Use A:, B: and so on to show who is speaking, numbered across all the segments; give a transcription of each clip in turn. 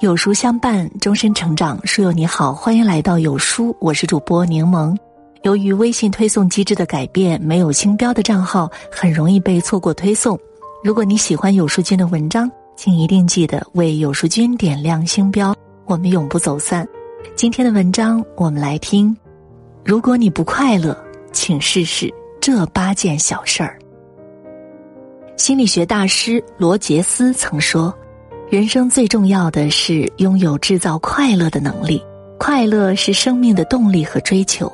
A: 有书相伴，终身成长。书友你好，欢迎来到有书，我是主播柠檬。由于微信推送机制的改变，没有星标的账号很容易被错过推送。如果你喜欢有书君的文章，请一定记得为有书君点亮星标，我们永不走散。今天的文章，我们来听：如果你不快乐，请试试这八件小事儿。心理学大师罗杰斯曾说。人生最重要的是拥有制造快乐的能力，快乐是生命的动力和追求。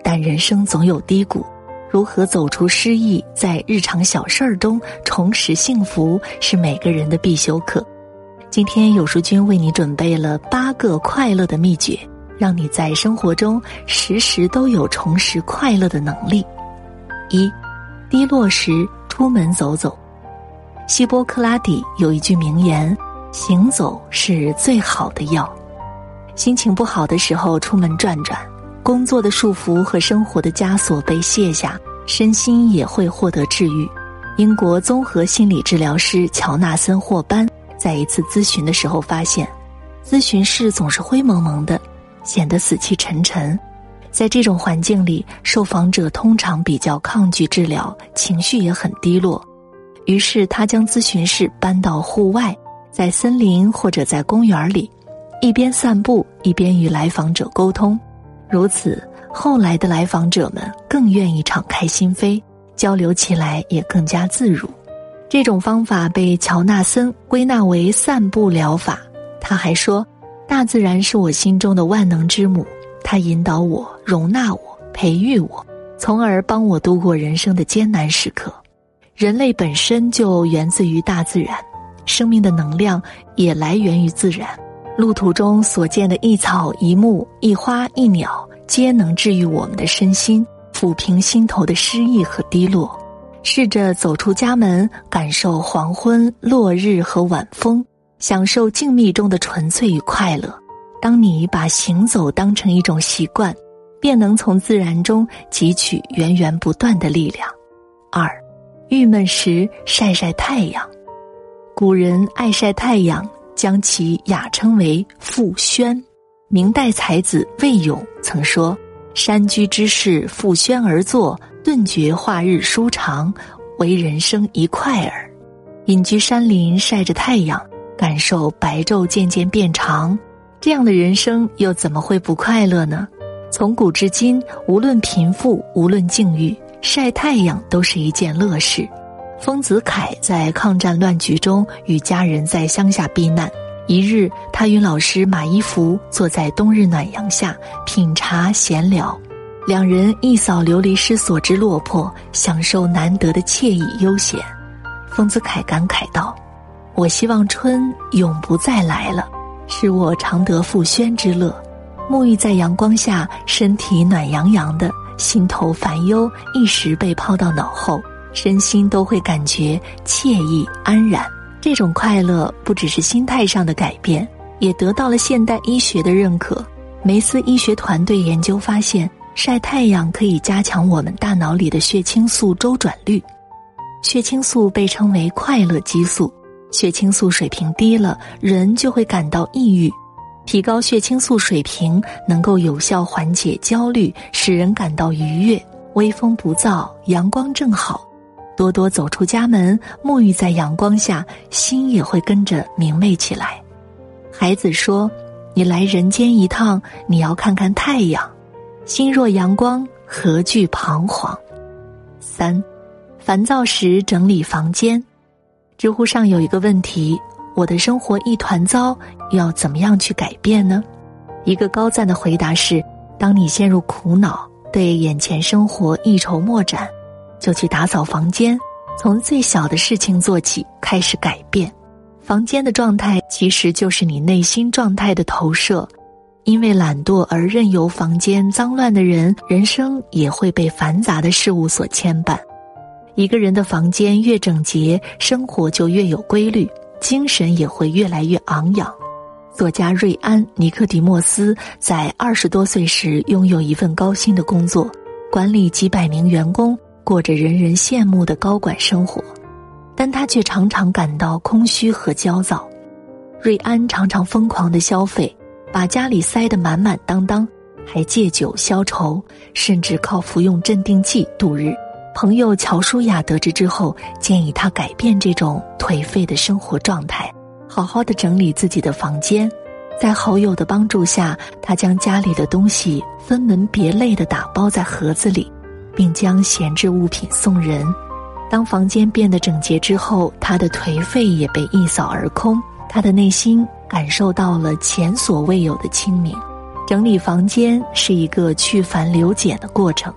A: 但人生总有低谷，如何走出失意，在日常小事儿中重拾幸福，是每个人的必修课。今天有书君为你准备了八个快乐的秘诀，让你在生活中时时都有重拾快乐的能力。一，低落时出门走走。希波克拉底有一句名言。行走是最好的药。心情不好的时候，出门转转，工作的束缚和生活的枷锁被卸下，身心也会获得治愈。英国综合心理治疗师乔纳森·霍班在一次咨询的时候发现，咨询室总是灰蒙蒙的，显得死气沉沉。在这种环境里，受访者通常比较抗拒治疗，情绪也很低落。于是他将咨询室搬到户外。在森林或者在公园里，一边散步一边与来访者沟通，如此后来的来访者们更愿意敞开心扉，交流起来也更加自如。这种方法被乔纳森归纳为散步疗法。他还说：“大自然是我心中的万能之母，它引导我、容纳我、培育我，从而帮我度过人生的艰难时刻。人类本身就源自于大自然。”生命的能量也来源于自然，路途中所见的一草一木、一花一鸟，皆能治愈我们的身心，抚平心头的失意和低落。试着走出家门，感受黄昏、落日和晚风，享受静谧中的纯粹与快乐。当你把行走当成一种习惯，便能从自然中汲取源源不断的力量。二，郁闷时晒晒太阳。古人爱晒太阳，将其雅称为“复轩”。明代才子魏咏曾说：“山居之士复轩而坐，顿觉化日舒长，为人生一快耳。”隐居山林，晒着太阳，感受白昼渐渐变长，这样的人生又怎么会不快乐呢？从古至今，无论贫富，无论境遇，晒太阳都是一件乐事。丰子恺在抗战乱局中与家人在乡下避难。一日，他与老师马一福坐在冬日暖阳下品茶闲聊，两人一扫流离失所之落魄，享受难得的惬意悠闲。丰子恺感慨道：“我希望春永不再来了，使我常得复轩之乐。沐浴在阳光下，身体暖洋洋的，心头烦忧一时被抛到脑后。”身心都会感觉惬意安然，这种快乐不只是心态上的改变，也得到了现代医学的认可。梅斯医学团队研究发现，晒太阳可以加强我们大脑里的血清素周转率。血清素被称为快乐激素，血清素水平低了，人就会感到抑郁。提高血清素水平能够有效缓解焦虑，使人感到愉悦。微风不燥，阳光正好。多多走出家门，沐浴在阳光下，心也会跟着明媚起来。孩子说：“你来人间一趟，你要看看太阳。心若阳光，何惧彷徨？”三，烦躁时整理房间。知乎上有一个问题：“我的生活一团糟，要怎么样去改变呢？”一个高赞的回答是：“当你陷入苦恼，对眼前生活一筹莫展。”就去打扫房间，从最小的事情做起，开始改变。房间的状态其实就是你内心状态的投射。因为懒惰而任由房间脏乱的人，人生也会被繁杂的事物所牵绊。一个人的房间越整洁，生活就越有规律，精神也会越来越昂扬。作家瑞安·尼克迪莫斯在二十多岁时拥有一份高薪的工作，管理几百名员工。过着人人羡慕的高管生活，但他却常常感到空虚和焦躁。瑞安常常疯狂的消费，把家里塞得满满当当，还借酒消愁，甚至靠服用镇定剂度日。朋友乔舒雅得知之后，建议他改变这种颓废的生活状态，好好的整理自己的房间。在好友的帮助下，他将家里的东西分门别类的打包在盒子里，并将闲置物品送人。当房间变得整洁之后，他的颓废也被一扫而空。他的内心感受到了前所未有的清明。整理房间是一个去繁留简的过程，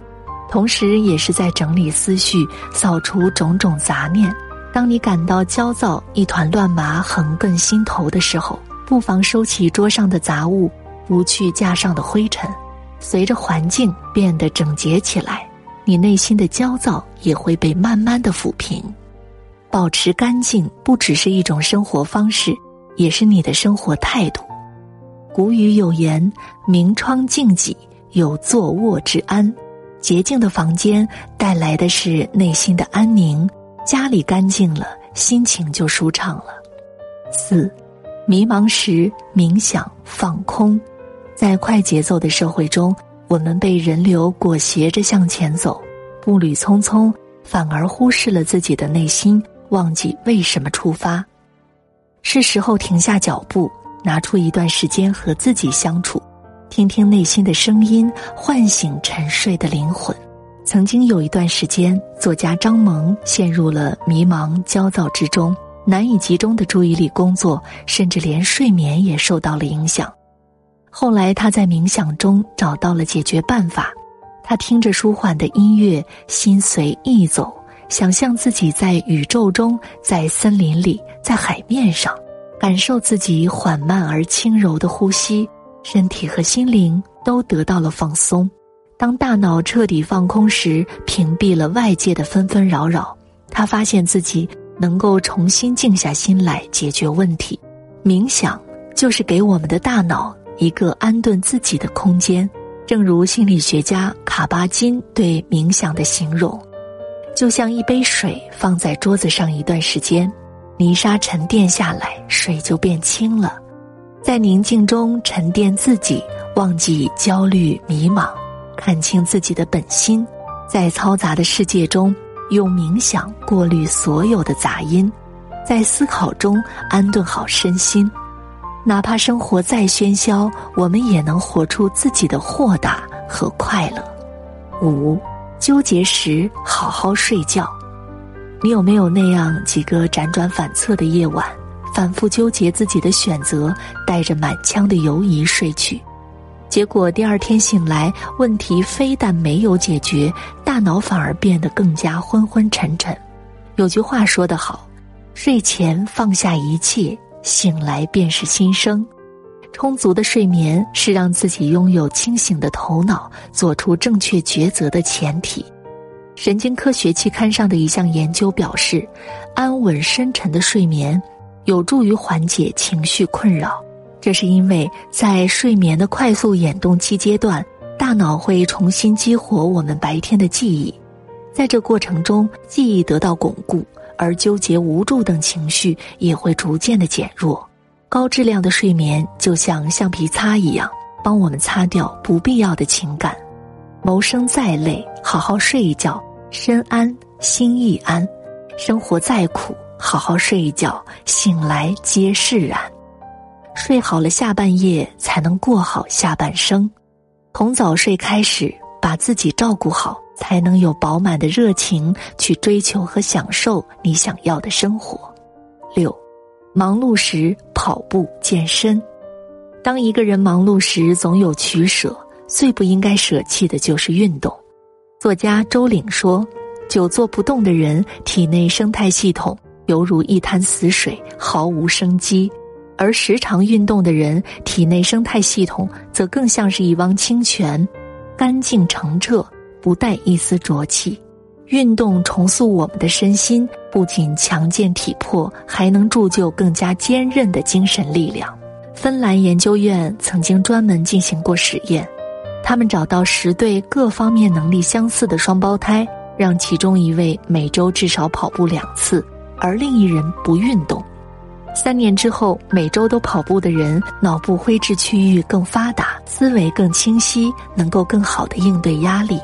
A: 同时也是在整理思绪、扫除种种杂念。当你感到焦躁、一团乱麻横亘心头的时候，不妨收起桌上的杂物，拂去架上的灰尘，随着环境变得整洁起来，你内心的焦躁也会被慢慢的抚平。保持干净不只是一种生活方式，也是你的生活态度。古语有言：“明窗净几，有坐卧之安。”洁净的房间带来的是内心的安宁，家里干净了，心情就舒畅了。四。迷茫时冥想放空，在快节奏的社会中，我们被人流裹挟着向前走，步履匆匆，反而忽视了自己的内心，忘记为什么出发。是时候停下脚步，拿出一段时间和自己相处，听听内心的声音，唤醒沉睡的灵魂。曾经有一段时间，作家张萌陷入了迷茫焦躁之中。难以集中的注意力工作，甚至连睡眠也受到了影响。后来他在冥想中找到了解决办法，他听着舒缓的音乐，心随意走，想象自己在宇宙中，在森林里，在海面上，感受自己缓慢而轻柔的呼吸，身体和心灵都得到了放松。当大脑彻底放空时，屏蔽了外界的纷纷扰扰，他发现自己。能够重新静下心来解决问题，冥想就是给我们的大脑一个安顿自己的空间。正如心理学家卡巴金对冥想的形容，就像一杯水放在桌子上一段时间，泥沙沉淀下来，水就变清了。在宁静中沉淀自己，忘记焦虑迷茫，看清自己的本心，在嘈杂的世界中。用冥想过滤所有的杂音，在思考中安顿好身心。哪怕生活再喧嚣，我们也能活出自己的豁达和快乐。五，纠结时好好睡觉。你有没有那样几个辗转反侧的夜晚，反复纠结自己的选择，带着满腔的犹疑睡去？结果第二天醒来，问题非但没有解决，大脑反而变得更加昏昏沉沉。有句话说得好：“睡前放下一切，醒来便是新生。”充足的睡眠是让自己拥有清醒的头脑、做出正确抉择的前提。神经科学期刊上的一项研究表示，安稳深沉的睡眠有助于缓解情绪困扰。这是因为在睡眠的快速眼动期阶段，大脑会重新激活我们白天的记忆，在这过程中，记忆得到巩固，而纠结、无助等情绪也会逐渐的减弱。高质量的睡眠就像橡皮擦一样，帮我们擦掉不必要的情感。谋生再累，好好睡一觉，身安心亦安；生活再苦，好好睡一觉，醒来皆释然。睡好了，下半夜才能过好下半生。从早睡开始，把自己照顾好，才能有饱满的热情去追求和享受你想要的生活。六，忙碌时跑步健身。当一个人忙碌时，总有取舍，最不应该舍弃的就是运动。作家周岭说：“久坐不动的人，体内生态系统犹如一滩死水，毫无生机。”而时常运动的人，体内生态系统则更像是一汪清泉，干净澄澈，不带一丝浊气。运动重塑我们的身心，不仅强健体魄，还能铸就更加坚韧的精神力量。芬兰研究院曾经专门进行过实验，他们找到十对各方面能力相似的双胞胎，让其中一位每周至少跑步两次，而另一人不运动。三年之后，每周都跑步的人，脑部灰质区域更发达，思维更清晰，能够更好的应对压力。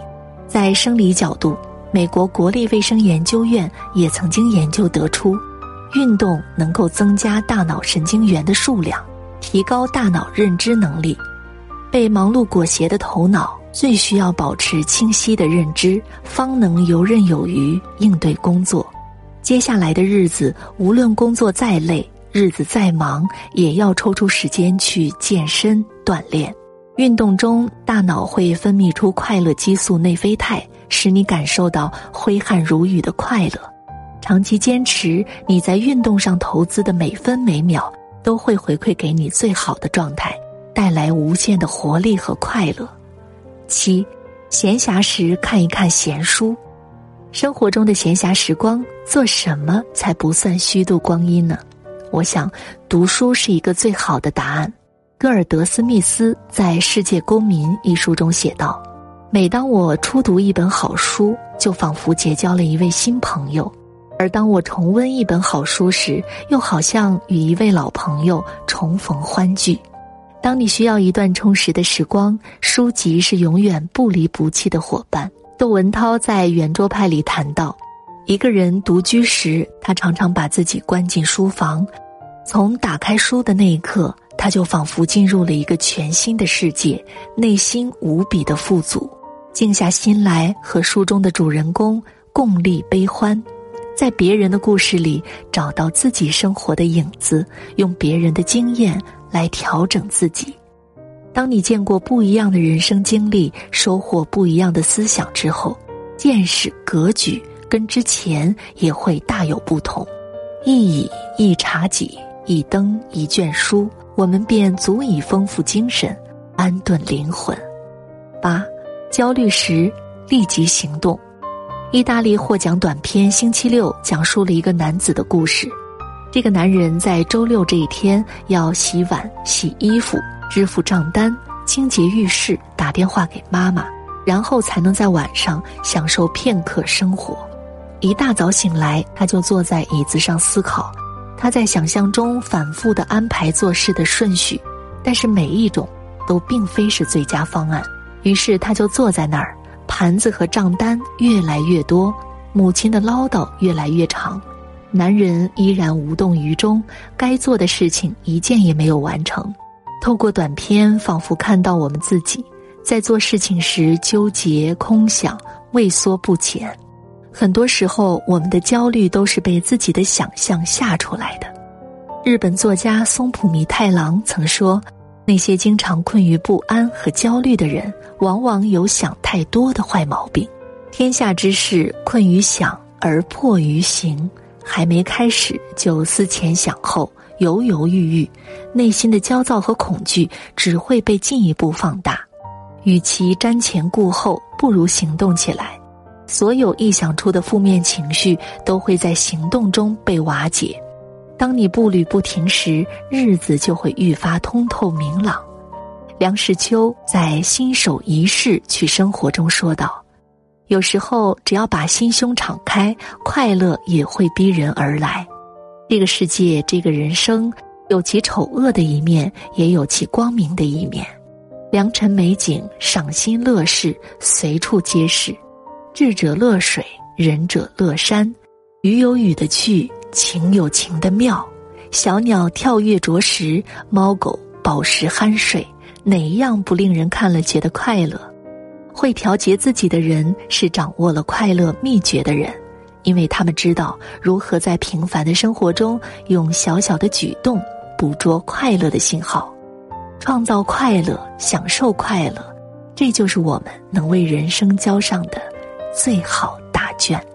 A: 在生理角度，美国国立卫生研究院也曾经研究得出，运动能够增加大脑神经元的数量，提高大脑认知能力。被忙碌裹挟的头脑最需要保持清晰的认知，方能游刃有余应对工作。接下来的日子，无论工作再累，日子再忙，也要抽出时间去健身锻炼。运动中，大脑会分泌出快乐激素内啡肽，使你感受到挥汗如雨的快乐。长期坚持，你在运动上投资的每分每秒都会回馈给你最好的状态，带来无限的活力和快乐。七，闲暇时看一看闲书。生活中的闲暇时光，做什么才不算虚度光阴呢？我想，读书是一个最好的答案。戈尔德斯密斯在《世界公民》一书中写道：“每当我初读一本好书，就仿佛结交了一位新朋友；而当我重温一本好书时，又好像与一位老朋友重逢欢聚。当你需要一段充实的时光，书籍是永远不离不弃的伙伴。”窦文涛在圆桌派里谈到，一个人独居时，他常常把自己关进书房，从打开书的那一刻。他就仿佛进入了一个全新的世界，内心无比的富足。静下心来和书中的主人公共历悲欢，在别人的故事里找到自己生活的影子，用别人的经验来调整自己。当你见过不一样的人生经历，收获不一样的思想之后，见识格局跟之前也会大有不同。一椅一茶几，一灯一卷书。我们便足以丰富精神，安顿灵魂。八，焦虑时立即行动。意大利获奖短片《星期六》讲述了一个男子的故事。这个男人在周六这一天要洗碗、洗衣服、支付账单、清洁浴室、打电话给妈妈，然后才能在晚上享受片刻生活。一大早醒来，他就坐在椅子上思考。他在想象中反复的安排做事的顺序，但是每一种都并非是最佳方案。于是他就坐在那儿，盘子和账单越来越多，母亲的唠叨越来越长，男人依然无动于衷，该做的事情一件也没有完成。透过短片，仿佛看到我们自己在做事情时纠结、空想、畏缩不前。很多时候，我们的焦虑都是被自己的想象吓出来的。日本作家松浦弥太郎曾说：“那些经常困于不安和焦虑的人，往往有想太多的坏毛病。天下之事，困于想而迫于行，还没开始就思前想后、犹犹豫豫，内心的焦躁和恐惧只会被进一步放大。与其瞻前顾后，不如行动起来。”所有臆想出的负面情绪都会在行动中被瓦解。当你步履不停时，日子就会愈发通透明朗。梁实秋在《新手仪式去生活》中说道：“有时候，只要把心胸敞开，快乐也会逼人而来。这个世界，这个人生，有其丑恶的一面，也有其光明的一面。良辰美景、赏心乐事，随处皆是。”智者乐水，仁者乐山。雨有雨的趣，情有情的妙。小鸟跳跃啄食，猫狗饱食酣睡，哪一样不令人看了觉得快乐？会调节自己的人，是掌握了快乐秘诀的人，因为他们知道如何在平凡的生活中，用小小的举动捕捉快乐的信号，创造快乐，享受快乐。这就是我们能为人生交上的。最好答卷。